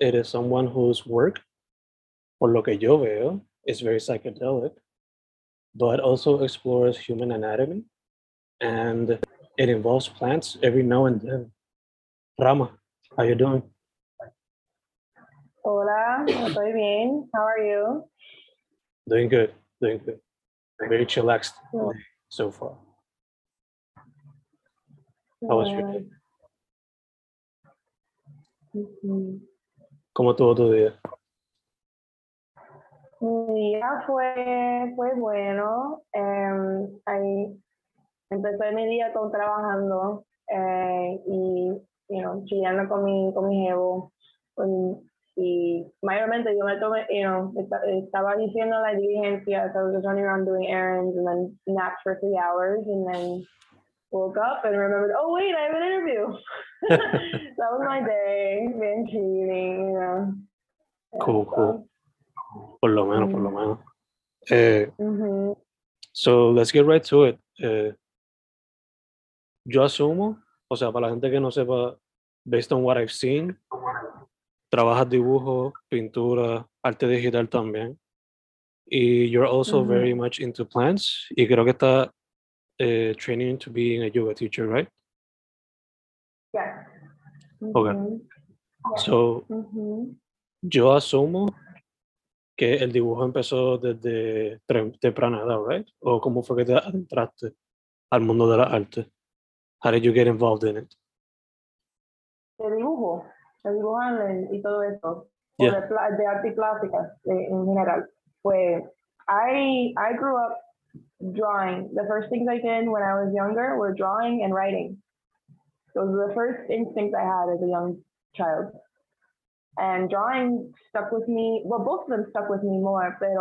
It is someone whose work, por lo que yo veo, is very psychedelic, but also explores human anatomy and it involves plants every now and then. Rama, how are you doing? Hola, estoy bien. How are you? Doing good, doing good. Very chillaxed mm. Yeah. so far. How was your mm. day? Ujú. ¿Cómo estuvo tu día? Mi día fue, fue bueno. em, ahí empecé mi día con trabajando eh, y you know, chillando con mi, con mi jevo. con- y mayormente yo me tomé, you know, esta- estaba diciendo la diligencia, so I was just running around doing errands and then napped for three hours and then woke up and remembered, oh wait, I have an interview. that was my day, been cheating, you know. Cool, cool. Por lo menos, por lo menos. Eh, hmm so let's get right to it. Eh, yo asumo, o sea, para la gente que no sepa, based on what I've seen, trabajas dibujo, pintura, arte digital también. Y you're also Ujú. very much into plants. Y creo que está eh, training to being a yoga teacher, right? Yeah. Okay. So, yo asumo que el dibujo empezó desde temprana edad, right? ¿O cómo fue que te adentraste al mundo de la arte? How did you get involved in it? De dibujo, de dibujar y todo eso. O Yeah. de, de arte y plástica eh, en general. Pues, I, I grew up drawing. The first things I did when I was younger were drawing and writing. Those were the first instincts I had as a young child. And drawing stuck with me. Well, both of them stuck with me more, but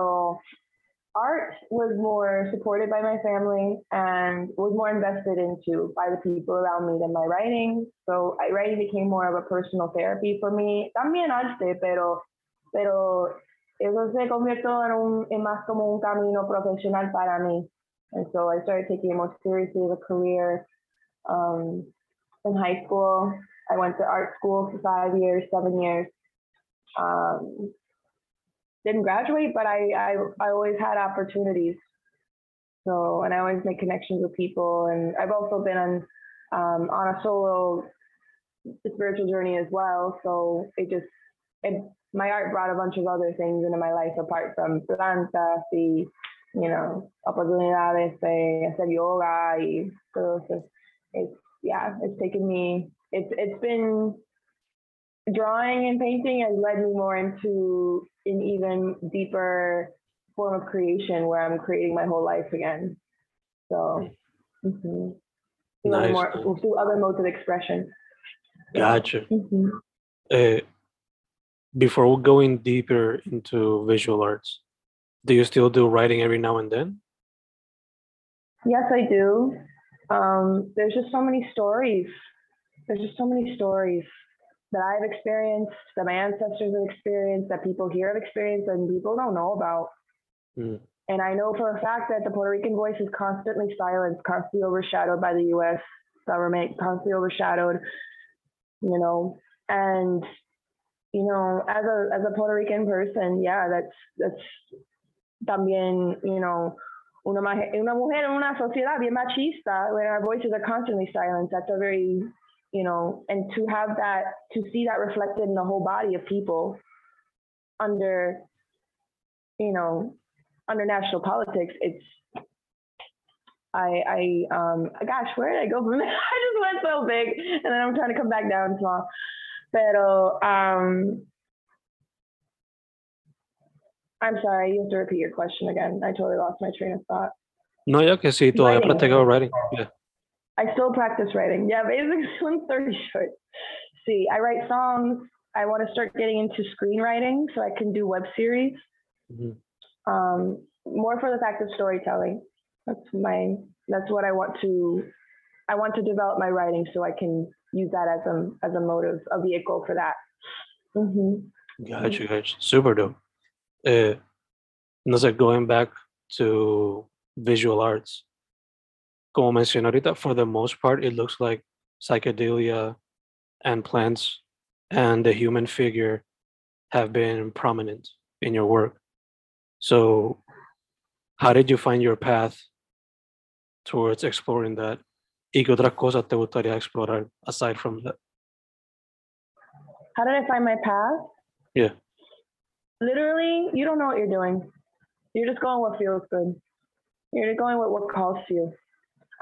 art was more supported by my family and was more invested into by the people around me than my writing. So I, writing became more of a personal therapy for me. También arte, pero, pero eso se convirtió en, un, en más como un camino profesional para mí. And so I started taking it more seriously as a career. Um, in high school, I went to art school for five years, seven years. Um, didn't graduate, but I, I, I always had opportunities. So, and I always make connections with people. And I've also been on, um, on a solo spiritual journey as well. So it just, it, my art brought a bunch of other things into my life apart from plantas y, you know, oportunidades de hacer yoga y todo eso. It's, yeah, it's taken me, it's, it's been, drawing and painting has led me more into an even deeper form of creation where I'm creating my whole life again. So, mhm. through, other Nice, more, through other modes of expression. Gotcha. Mhm. Uh, before going deeper into visual arts, do you still do writing every now and then? Yes, I do. Um, there's just so many stories. There's just so many stories that I've experienced, that my ancestors have experienced, that people here have experienced, and people don't know about. Mm. And I know for a fact that the Puerto Rican voice is constantly silenced, constantly overshadowed by the U.S. government, constantly overshadowed, you know. And you know, as a as a Puerto Rican person, yeah, that's that's también, you know, una, una mujer en una sociedad bien machista, when our voices are constantly silenced, that's a very, you know, and to have that, to see that reflected in the whole body of people under, you know, under national politics, it's, I, I, um, gosh, where did I go from there? I just went so big and then I'm trying to come back down small. Pero, um, I'm sorry, you have to repeat your question again. I totally lost my train of thought. No, ya que sí, todavía Writing. practicaba writing. Yeah. I still practice writing. Yeah, basically, one thirty short. See, I write songs. I want to start getting into screenwriting so I can do web series. Mhm. Um, more for the fact of storytelling. That's my. That's what I want to. I want to develop my writing so I can use that as a as a motive, a vehicle for that. hmm Gotcha, gotcha. Super dope. Uh, no sé, going back to visual arts. Como mencioné ahorita, for the most part, it looks like psychedelia and plants and the human figure have been prominent in your work. So, how did you find your path towards exploring that? ¿Y qué otras cosas te gustaría explorar aside from that? How did I find my path? Yeah. Literally, you don't know what you're doing. You're just going what feels good. You're just going with what calls to you.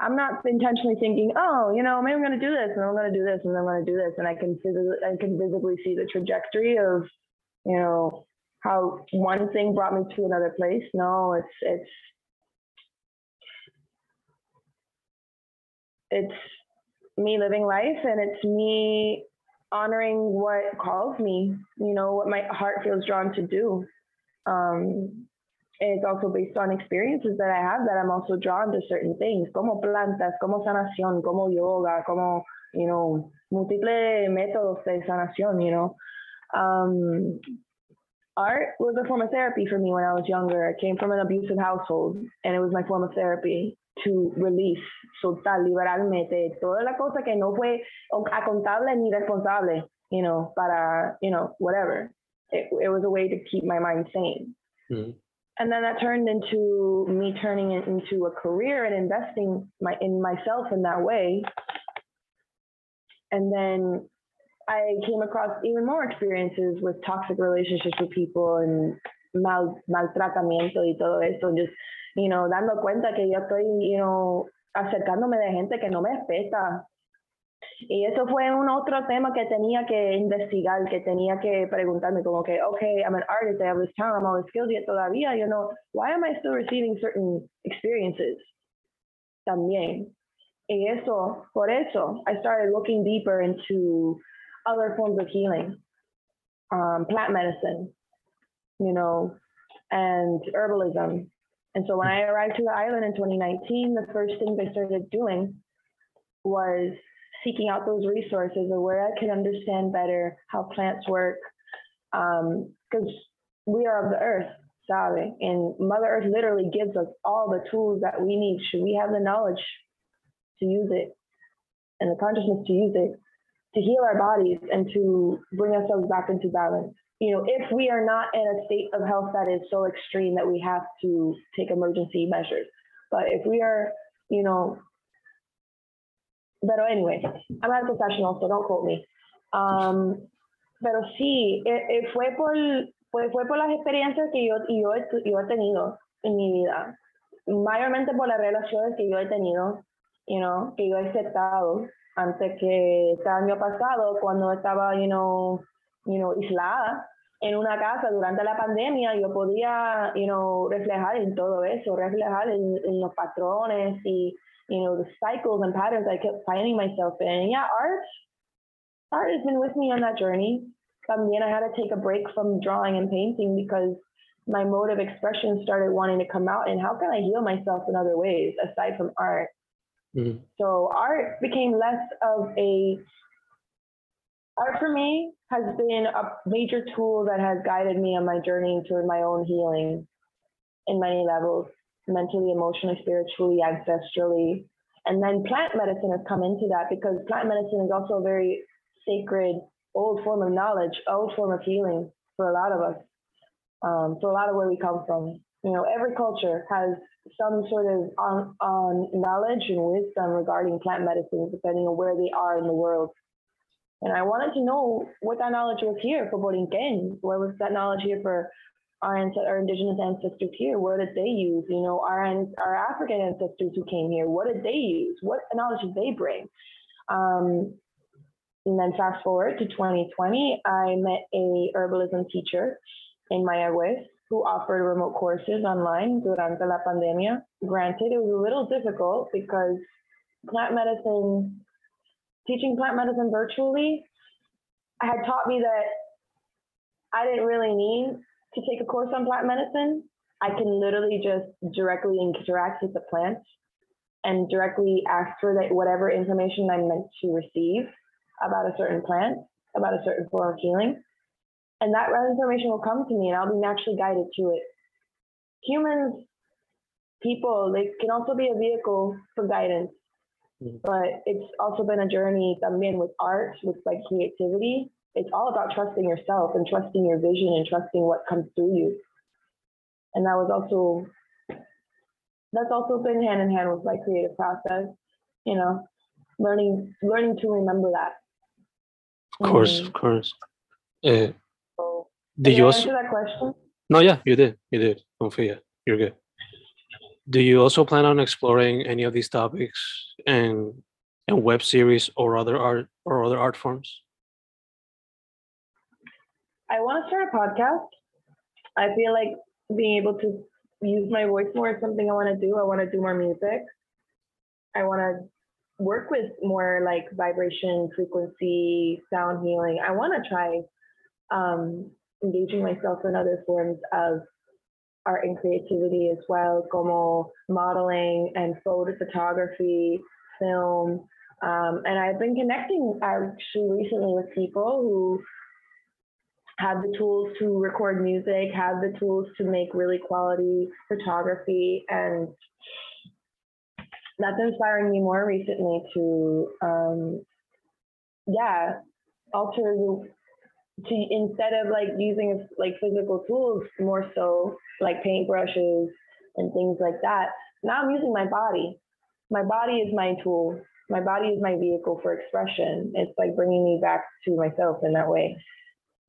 I'm not intentionally thinking, oh, you know, maybe I'm going to do this and I'm going to do this and I'm going to do this, and I can I can visibly see the trajectory of, you know, how one thing brought me to another place. No, it's it's it's me living life and it's me honoring what calls me, you know, what my heart feels drawn to do. Um, and it's also based on experiences that I have that I'm also drawn to certain things, como plantas, como sanación, como yoga, como, you know, múltiples métodos de sanación, you know. Um, art was a form of therapy for me when I was younger. I came from an abusive household and it was my form of therapy to release, soltar, liberarme de toda la cosa que no fue acontable ni responsable, you know, para, you know, whatever. It, it was a way to keep my mind sane. Mhm. And then that turned into me turning it into a career and investing my in myself in that way. And then I came across even more experiences with toxic relationships with people and mal, maltratamiento y todo eso. Just, you know, dando cuenta que yo estoy, you know, acercándome de gente que no me respeta. Y eso fue un otro tema que tenía que investigar, que tenía que preguntarme como que, okay, I'm an artist, I have this talent, I'm all this skills, yet todavía, you know, why am I still receiving certain experiences? También. Y eso, por eso, I started looking deeper into other forms of healing, um, plant medicine, you know, and herbalism. And so when I arrived to the island in 2019, the first things I started doing was seeking out those resources of where I could understand better how plants work. Um, because we are of the earth, sabe? And Mother Earth literally gives us all the tools that we need. Should we have the knowledge to use it and the consciousness to use it to heal our bodies and to bring ourselves back into balance? You know, if we are not in a state of health that is so extreme that we have to take emergency measures. But if we are, you know, pero anyway, I'm not a professional, so don't quote me. Um, pero sí, fue por pues fue por las experiencias que yo, yo, yo he tenido en mi vida, mayormente por las relaciones que yo he tenido, you know, que yo he aceptado antes que este año pasado, cuando estaba, you know, you know, aislada en una casa durante la pandemia, yo podía, you know, reflejar en todo eso, reflejar en, en los patrones y, you know, the cycles and patterns I kept finding myself in. And yeah, art, art has been with me on that journey. También I had to take a break from drawing and painting because my mode of expression started wanting to come out. And how can I heal myself in other ways aside from art? Mhm. So art became less of a art for me has been a major tool that has guided me on my journey toward my own healing in many levels mentally, emotionally, spiritually, ancestrally. And then plant medicine has come into that because plant medicine is also a very sacred, old form of knowledge, old form of healing for a lot of us, um, for a lot of where we come from. You know, every culture has some sort of on, on knowledge and wisdom regarding plant medicine, depending on where they are in the world. And I wanted to know what that knowledge was here for Borinquen. What was that knowledge here for our, our indigenous ancestors here? What did they use? You know, our our African ancestors who came here, what did they use? What knowledge did they bring? Um, and then fast forward to 2020, I met a herbalism teacher in Mayagüez who offered remote courses online durante la pandemia. Granted, it was a little difficult because plant medicine, teaching plant medicine virtually, had taught me that I didn't really need to take a course on plant medicine. I can literally just directly interact with the plant and directly ask for that whatever information I'm meant to receive about a certain plant, about a certain form of healing. And that information will come to me and I'll be naturally guided to it. Humans, people, they can also be a vehicle for guidance. Mm-hmm. But it's also been a journey también with art, with like creativity. It's all about trusting yourself and trusting your vision and trusting what comes through you. And that was also that's also been hand in hand with my creative process, you know, learning learning to remember that. Of course, mm-hmm. of course. Uh, so, did you also answer that question? No, yeah, you did. You did. Confia. You're good. Do you also plan on exploring any of these topics and and web series or other art or other art forms? I want to start a podcast. I feel like being able to use my voice more is something I want to do. I want to do more music. I want to work with more like vibration, frequency, sound healing. I want to try um, engaging myself in other forms of art and creativity as well, como modeling and photo photography, film. Um, and I've been connecting actually recently with people who have the tools to record music, have the tools to make really quality photography, and that's inspiring me more recently to, um, yeah, alter the to instead of like using like physical tools more so like paintbrushes and things like that now i'm using my body. My body is my tool. My body is my vehicle for expression. It's like bringing me back to myself in that way.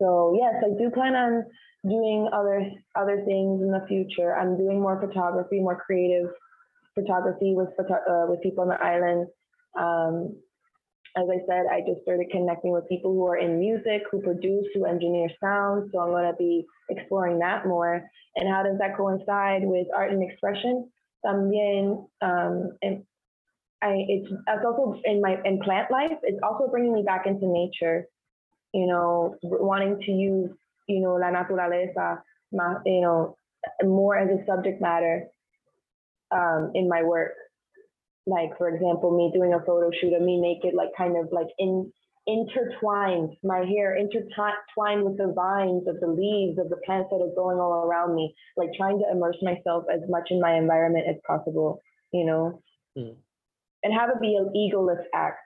So yes i do plan on doing other other things in the future. I'm doing more photography more creative photography with uh, with people on the island. Um, as I said, I just started connecting with people who are in music, who produce, who engineer sound. So I'm going to be exploring that more. And how does that coincide with art and expression? También, um, and I, it's, it's also in my in plant life. It's also bringing me back into nature. You know, wanting to use you know la naturaleza, you know, more as a subject matter um, in my work like for example me doing a photo shoot of me naked like kind of like in intertwined. My hair intertwined with the vines of the leaves of the plants that are growing all around me like trying to immerse myself as much in my environment as possible you know? Mm. and have it be an egoless act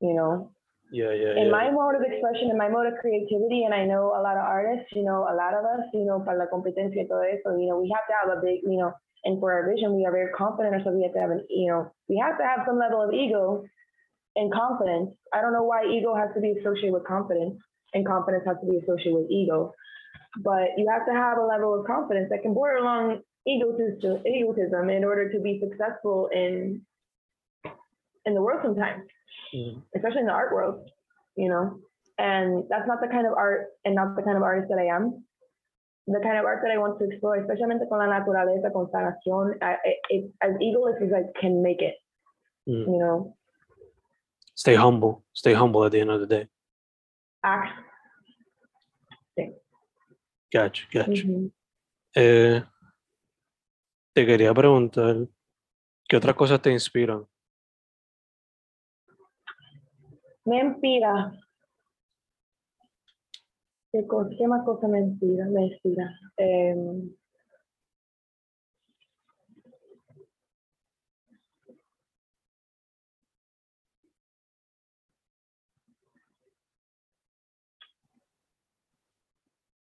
you know yeah, yeah. In yeah. my mode of expression, in my mode of creativity, and I know a lot of artists, you know, a lot of us, you know, para la competencia y todo eso, you know, we have to have a big, you know, and for our vision, we are very confident or ourselves. We have to have an, you know, we have to have some level of ego and confidence. I don't know why ego has to be associated with confidence and confidence has to be associated with ego. But you have to have a level of confidence that can border along egotism, egotism in order to be successful in in the world sometimes, mm-hmm. especially in the art world, you know. And that's not the kind of art and not the kind of artist that I am the kind of art that I want to explore, especially con la naturaleza, con sanación, it, as egoless as I can make it. Mm. You know. Stay humble. Stay humble at the end of the day. Act. Sí. Gotcha, gotcha. Mm-hmm. eh, te quería preguntar, ¿qué otras cosas te inspiran? Me inspira. ¿Qué, cosa, qué más cosa me inspira? Me inspira. Eh,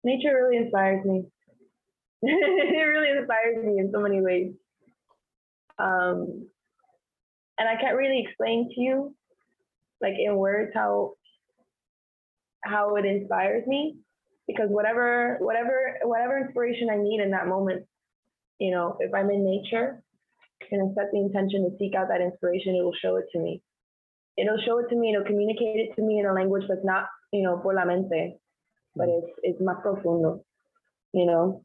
nature really inspires me. it really inspires me in so many ways. Um, and I can't really explain to you, like in words, how how it inspires me, because whatever whatever whatever inspiration I need in that moment, you know, if I'm in nature and I set the intention to seek out that inspiration, it will show it to me. It'll show it to me. It'll communicate it to me in a language that's not, you know, por la mente, but mm. it's it's más profundo, you know.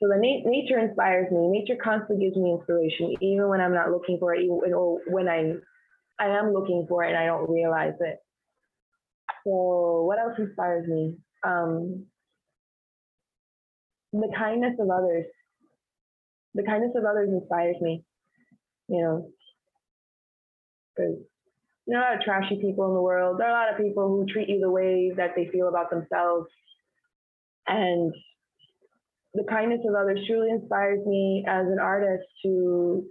So the na- nature inspires me. Nature constantly gives me inspiration, even when I'm not looking for it, even or when I'm I am looking for it and I don't realize it. So what else inspires me? Um, the kindness of others. The kindness of others inspires me. You know, because are a lot of trashy people in the world. There are a lot of people who treat you the way that they feel about themselves. And the kindness of others truly inspires me as an artist to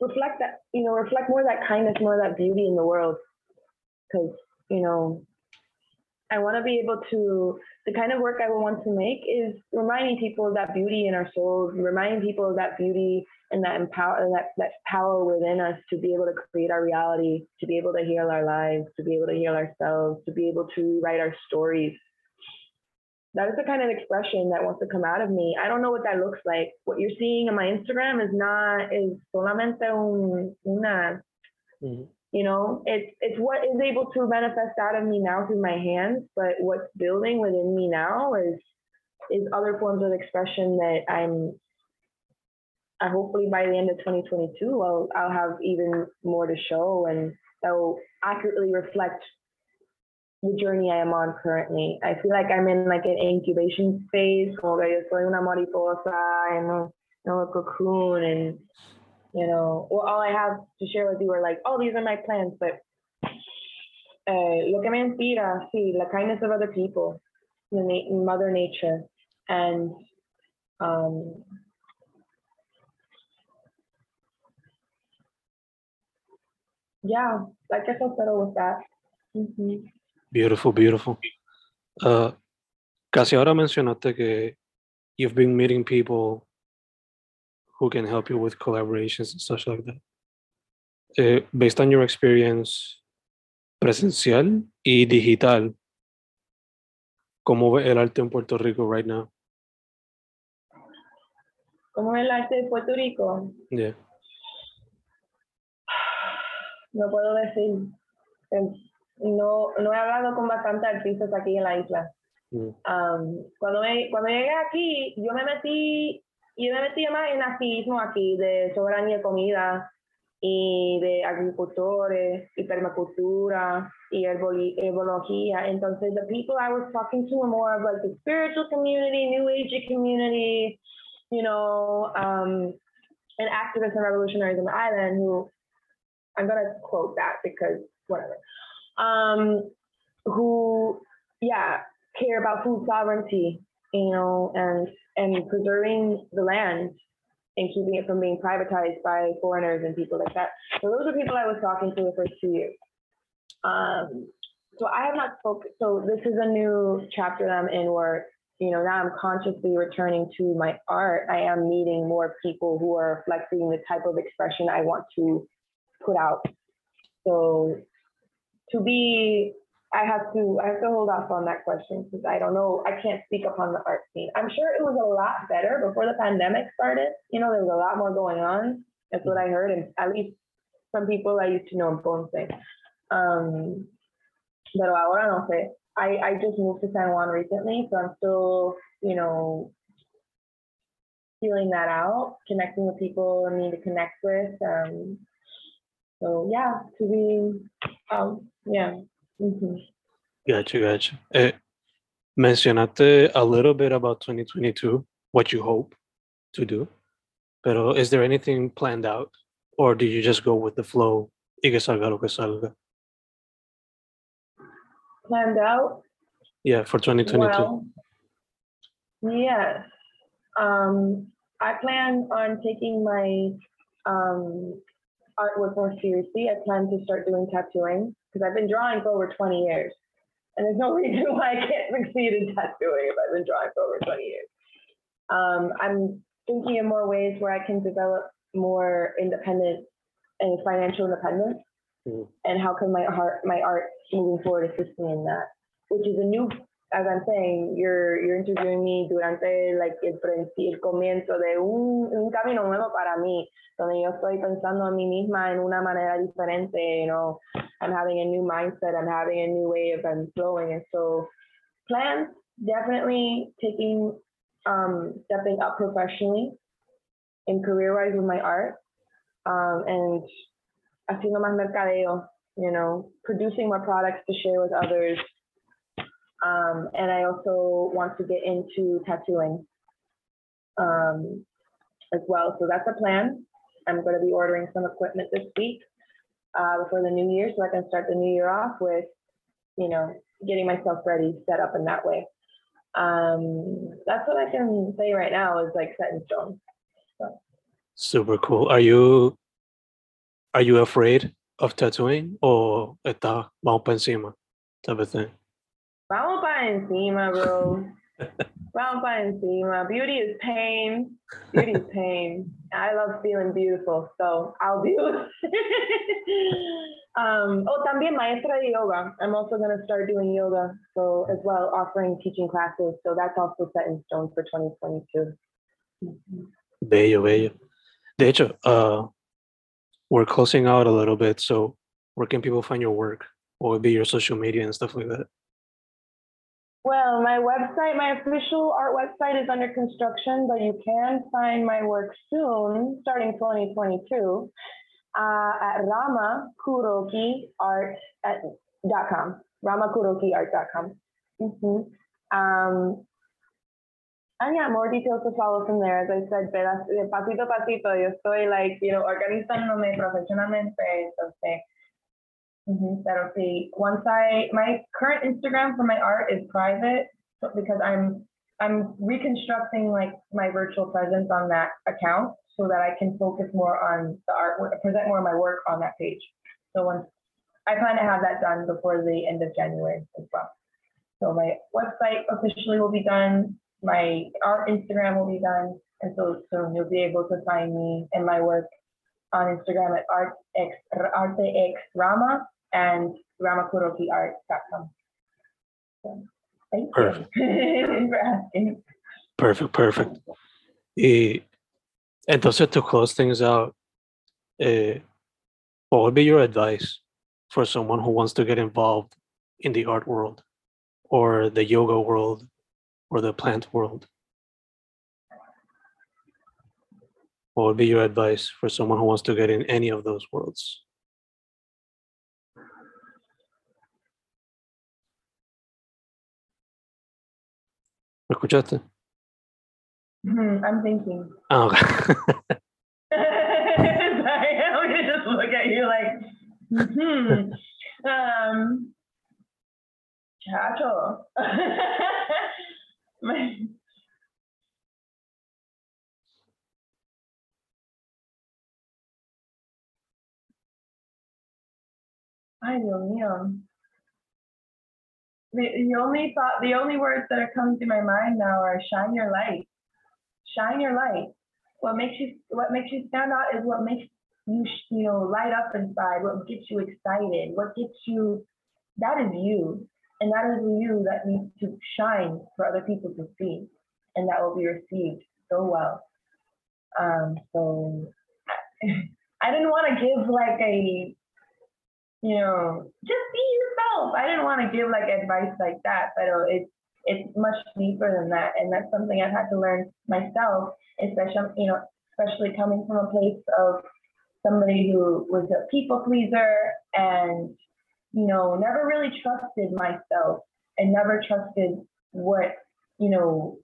reflect that, you know, reflect more that kindness, more that beauty in the world. Because, you know, I want to be able to, the kind of work I would want to make is reminding people of that beauty in our souls, reminding people of that beauty and that empower that, that power within us to be able to create our reality, to be able to heal our lives, to be able to heal ourselves, to be able to rewrite our stories. That is the kind of expression that wants to come out of me. I don't know what that looks like. What you're seeing on my Instagram is not is solamente un, una Mhm. you know it's it's what is able to manifest out of me now through my hands but what's building within me now is is other forms of expression that i'm I hopefully by the end of 2022 i'll i'll have even more to show and that will accurately reflect the journey i am on currently i feel like i'm in like an incubation phase como que yo soy una mariposa en un, en un cocoon and you know, well, all I have to share with you are like, oh, these are my plans, but uh, lo que me inspira, sí, la kindness of other people, the na- Mother Nature, and um, yeah, I guess I'll settle with that. Mhm. Beautiful, beautiful. Uh, casi ahora mencionaste que you've been meeting people who can help you with collaborations and such like that. Eh, based on your experience presencial y digital, ¿cómo ve el arte en Puerto Rico right now? ¿Cómo es el arte de Puerto Rico? Yeah. No puedo decir. No, no he hablado con bastantes artistas aquí en la isla. Mm. Um, cuando, me, cuando llegué aquí, yo me metí, yo me metí más en activismo aquí, de soberanía de comida y de agricultores y permacultura y herboli- herbología. Entonces, the people I was talking to were more of like the spiritual community, new age community, you know, um, and activists and revolutionaries on the island who, I'm gonna quote that because whatever, um, who, yeah, care about food sovereignty, you know, and and preserving the land and keeping it from being privatized by foreigners and people like that. So those are people I was talking to the first two years. Um, so I have not spoken. So this is a new chapter that I'm in where you know now I'm consciously returning to my art. I am meeting more people who are reflecting the type of expression I want to put out. So to be I have to I have to hold off on that question because I don't know I can't speak upon the art scene. I'm sure it was a lot better before the pandemic started. You know, there was a lot more going on. That's what I heard, and at least from people I used to know in Ponce. Um, pero ahora no sé. I, I just moved to San Juan recently, so I'm still, you know, feeling that out, connecting with people I need to connect with. Um, so yeah, to be, um, yeah. hmm Gotcha, gotcha. Eh, mencionaste a little bit about 2022, what you hope to do, pero is there anything planned out, or do you just go with the flow y que salga lo que salga? planned out? Yeah, for 2022. Well, yes. Um, I plan on taking my um, artwork more seriously. I plan to start doing tattooing because I've been drawing for over 20 years. And there's no reason why I can't succeed in tattooing if I've been drawing for over 20 years. Um, I'm thinking of more ways where I can develop more independent and financial independence. Mhm. And how can my art, my art moving forward assist me in that? Which is a new, as I'm saying, you're, you're interviewing me durante like el, el comienzo de un, un camino nuevo para mí, donde yo estoy pensando a mí misma en una manera diferente, you know, I'm having a new mindset, I'm having a new way of I'm flowing. And so plans, definitely taking, um, stepping up professionally in career-wise with my art, um, and haciendo más mercadeo, you know, producing more products to share with others. Um, and I also want to get into tattooing um, as well. So that's a plan. I'm going to be ordering some equipment this week uh, before the new year so I can start the new year off with, you know, getting myself ready, set up in that way. Um, that's what I can say right now is like set in stone. Super cool. Are you are you afraid of tattooing or para encima type of thing? Encima, bro. Vamos para encima. Beauty is pain. Beauty is pain. I love feeling beautiful, so I'll do um, oh, también maestra de yoga. I'm also going to start doing yoga, so as well, offering teaching classes. So that's also set in stone for 2022. Mhm. Bello, bello. De hecho, uh, we're closing out a little bit, so where can people find your work? What would be your social media and stuff like that? Well, my website, my official art website is under construction, but you can find my work soon, starting 2022, uh, at ramakurokiart.com. ramakurokiart.com. Mm-hmm. Um, and yeah, more details to follow from there. As I said, a pasito, yo estoy like, you know, organizándome profesionalmente, entonces, Ujú, Pero sí, once I, my current Instagram for my art is private because I'm, I'm reconstructing like my virtual presence on that account so that I can focus more on the artwork, present more of my work on that page. So once, I plan to have that done before the end of January as well. So my website officially will be done, my art Instagram will be done, and so soon you'll be able to find me and my work on Instagram at artx, artexrama and ramakurokiart.com. So, thank you Perfect. for asking. Perfect, perfect. Y entonces to close things out, eh, what would be your advice for someone who wants to get involved in the art world or the yoga world or the plant world? What would be your advice for someone who wants to get in any of those worlds? ¿Me escuchaste? Mhm, I'm thinking. Ah, ok. Sorry, I'm gonna just look at you like, hmm. Um, chacho. My- Dios mío. The, the only thought, the only words that are coming to my mind now are shine your light. Shine your light. What makes you, what makes you stand out is what makes you, you know, light up inside, what gets you excited, what gets you, that is you. And that is you that needs to shine for other people to see. And that will be received so well. Um, so I didn't want to give like a, you know, just be yourself. I didn't want to give like advice like that, but uh, it's it's much deeper than that, and that's something I've had to learn myself, especially you know, especially coming from a place of somebody who was a people pleaser and you know never really trusted myself and never trusted what you know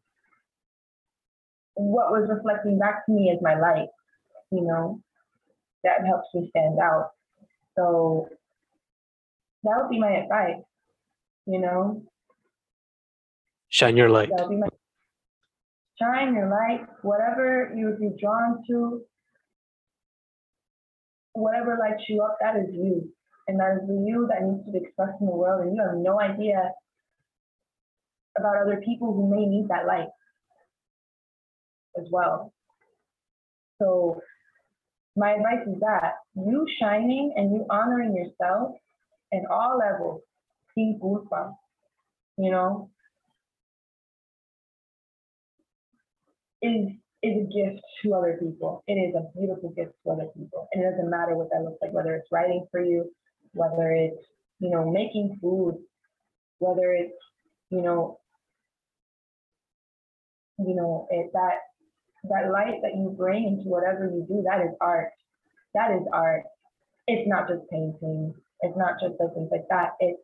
what was reflecting back to me as my light. You know, that helps me stand out. So that would be my advice. you know, Shine your light. my shine your light, whatever you would be drawn to, whatever lights you up, that is you. And that is the you that needs to be expressed in the world. And you have no idea about other people who may need that light as well. So my advice is that you shining and you honoring yourself in all levels, sin culpa, you know, is is a gift to other people. It is a beautiful gift to other people. And it doesn't matter what that looks like, whether it's writing for you, whether it's, you know, making food, whether it's, you know, you know, it that that light that you bring into whatever you do, that is art. That is art. It's not just painting. It's not just those things like that. It's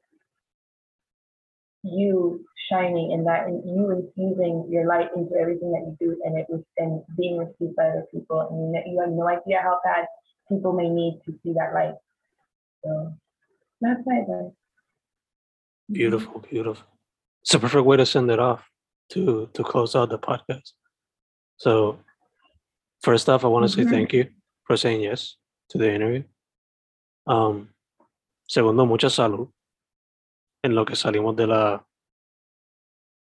you shining in that and you infusing your light into everything that you do and it was and being received by other people and you, know, you have no idea how bad people may need to see that light. So that's my advice. Beautiful, beautiful. It's a perfect way to send it off to to close out the podcast. So first off, I want to say Mhm. thank you for saying yes to the interview. Um, segundo, mucha salud en lo que salimos de la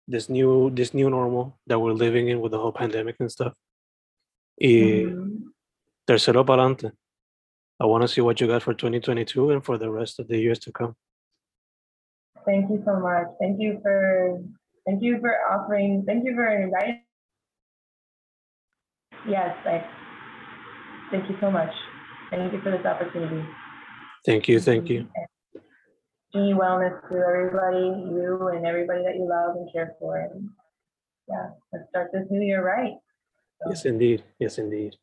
this new this new normal that we're living in with the whole pandemic and stuff. Y Mhm. tercero para adelante. I want to see what you got for 2022 and for the rest of the years to come. Thank you so much. Thank you for thank you for offering. Thank you for inviting. Yes, I, thank you so much. Thank you for this opportunity. Thank you, thank you. Be wellness to everybody, you and everybody that you love and care for. And yeah, let's start this new year right. So, Yes, indeed. Yes, indeed.